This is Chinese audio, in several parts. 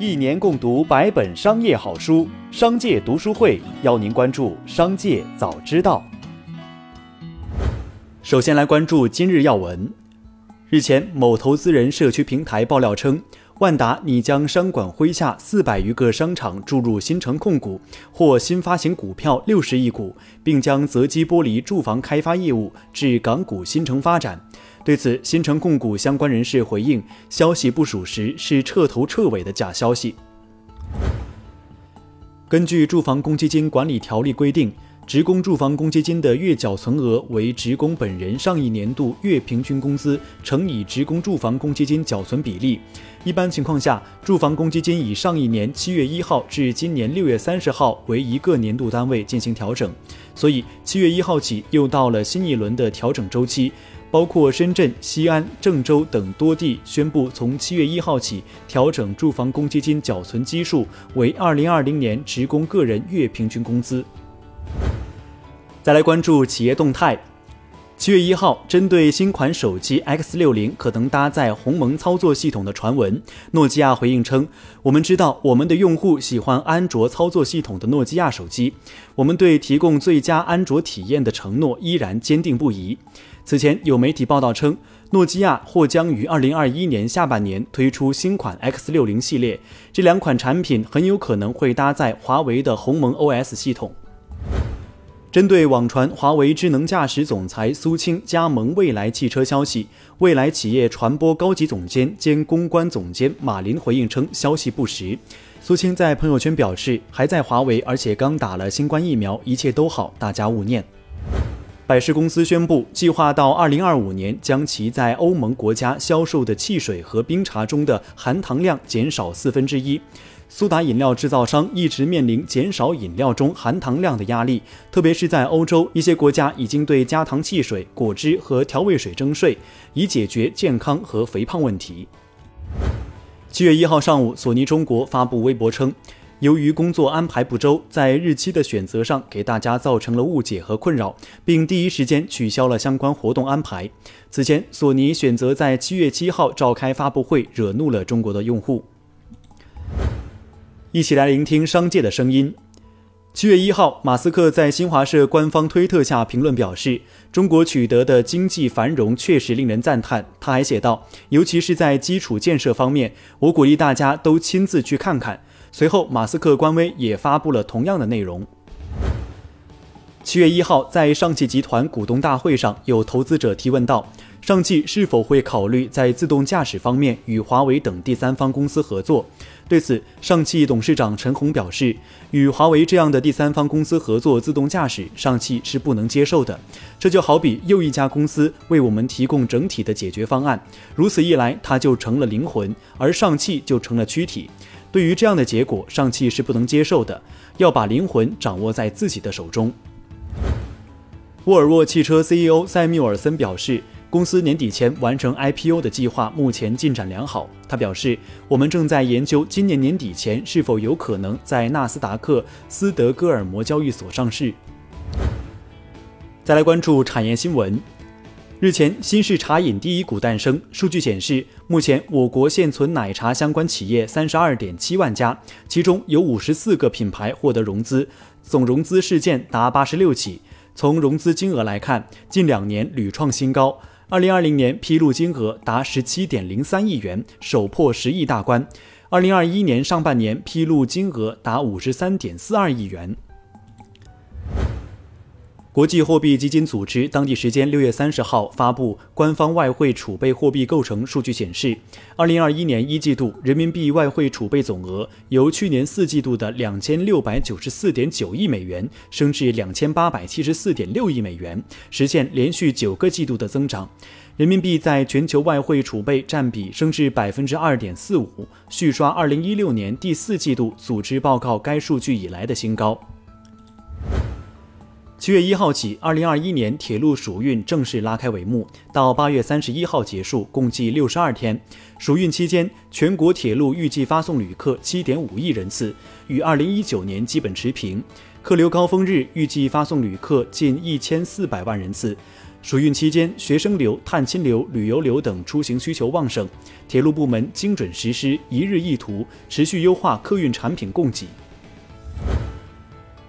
一年共读百本商业好书，商界读书会邀您关注商界早知道。首先来关注今日要闻。日前，某投资人社区平台爆料称，万达拟将商管麾下四百余个商场注入新城控股，或新发行股票六十亿股，并将择机剥离住房开发业务至港股新城发展。对此，新城控股相关人士回应：“消息不属实，是彻头彻尾的假消息。”根据《住房公积金管理条例》规定，职工住房公积金的月缴存额为职工本人上一年度月平均工资乘以职工住房公积金缴存比例。一般情况下，住房公积金以上一年七月一号至今年六月三十号为一个年度单位进行调整，所以七月一号起又到了新一轮的调整周期。包括深圳、西安、郑州等多地宣布，从七月一号起调整住房公积金缴存基数为二零二零年职工个人月平均工资。再来关注企业动态。七月一号，针对新款手机 X 六零可能搭载鸿蒙操作系统的传闻，诺基亚回应称：“我们知道我们的用户喜欢安卓操作系统的诺基亚手机，我们对提供最佳安卓体验的承诺依然坚定不移。”此前有媒体报道称，诺基亚或将于二零二一年下半年推出新款 X 六零系列，这两款产品很有可能会搭载华为的鸿蒙 OS 系统。针对网传华为智能驾驶总裁苏青加盟蔚来汽车消息，蔚来企业传播高级总监兼公关总监马林回应称，消息不实。苏青在朋友圈表示，还在华为，而且刚打了新冠疫苗，一切都好，大家勿念。百事公司宣布，计划到二零二五年将其在欧盟国家销售的汽水和冰茶中的含糖量减少四分之一。苏打饮料制造商一直面临减少饮料中含糖量的压力，特别是在欧洲一些国家已经对加糖汽水、果汁和调味水征税，以解决健康和肥胖问题。七月一号上午，索尼中国发布微博称。由于工作安排不周，在日期的选择上给大家造成了误解和困扰，并第一时间取消了相关活动安排。此前，索尼选择在七月七号召开发布会，惹怒了中国的用户。一起来聆听商界的声音。七月一号，马斯克在新华社官方推特下评论表示：“中国取得的经济繁荣确实令人赞叹。”他还写道：“尤其是在基础建设方面，我鼓励大家都亲自去看看。”随后，马斯克官微也发布了同样的内容。七月一号，在上汽集团股东大会上，有投资者提问到：“上汽是否会考虑在自动驾驶方面与华为等第三方公司合作？”对此，上汽董事长陈红表示：“与华为这样的第三方公司合作自动驾驶，上汽是不能接受的。这就好比又一家公司为我们提供整体的解决方案，如此一来，它就成了灵魂，而上汽就成了躯体。”对于这样的结果，上汽是不能接受的，要把灵魂掌握在自己的手中。沃尔沃汽车 CEO 塞缪尔森表示，公司年底前完成 IPO 的计划目前进展良好。他表示，我们正在研究今年年底前是否有可能在纳斯达克斯德哥尔摩交易所上市。再来关注产业新闻。日前，新式茶饮第一股诞生。数据显示，目前我国现存奶茶相关企业三十二点七万家，其中有五十四个品牌获得融资，总融资事件达八十六起。从融资金额来看，近两年屡创新高。二零二零年披露金额达十七点零三亿元，首破十亿大关。二零二一年上半年披露金额达五十三点四二亿元。国际货币基金组织当地时间六月三十号发布官方外汇储备货币构成数据显示，二零二一年一季度人民币外汇储备总额由去年四季度的两千六百九十四点九亿美元升至两千八百七十四点六亿美元，实现连续九个季度的增长。人民币在全球外汇储备占比升至百分之二点四五，续刷二零一六年第四季度组织报告该数据以来的新高。七月一号起，二零二一年铁路暑运正式拉开帷幕，到八月三十一号结束，共计六十二天。暑运期间，全国铁路预计发送旅客七点五亿人次，与二零一九年基本持平。客流高峰日预计发送旅客近一千四百万人次。暑运期间，学生流、探亲流、旅游流等出行需求旺盛，铁路部门精准实施一日一图，持续优化客运产品供给。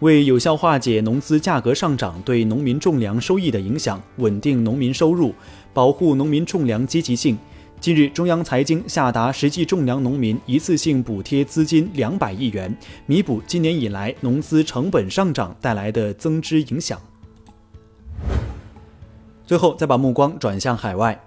为有效化解农资价格上涨对农民种粮收益的影响，稳定农民收入，保护农民种粮积极性，近日，中央财经下达实际种粮农民一次性补贴资金两百亿元，弥补今年以来农资成本上涨带来的增支影响。最后，再把目光转向海外。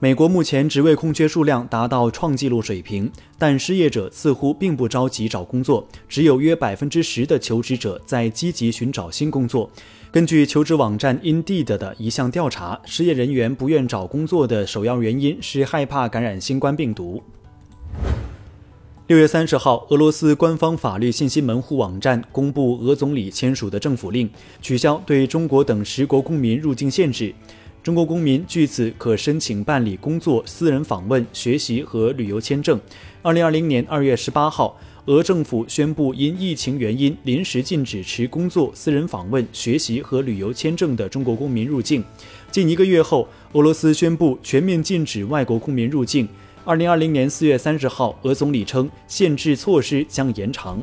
美国目前职位空缺数量达到创纪录水平，但失业者似乎并不着急找工作，只有约百分之十的求职者在积极寻找新工作。根据求职网站 Indeed 的一项调查，失业人员不愿找工作的首要原因是害怕感染新冠病毒。六月三十号，俄罗斯官方法律信息门户网站公布俄总理签署的政府令，取消对中国等十国公民入境限制。中国公民据此可申请办理工作、私人访问、学习和旅游签证。二零二零年二月十八号，俄政府宣布因疫情原因临时禁止持工作、私人访问、学习和旅游签证的中国公民入境。近一个月后，俄罗斯宣布全面禁止外国公民入境。二零二零年四月三十号，俄总理称限制措施将延长。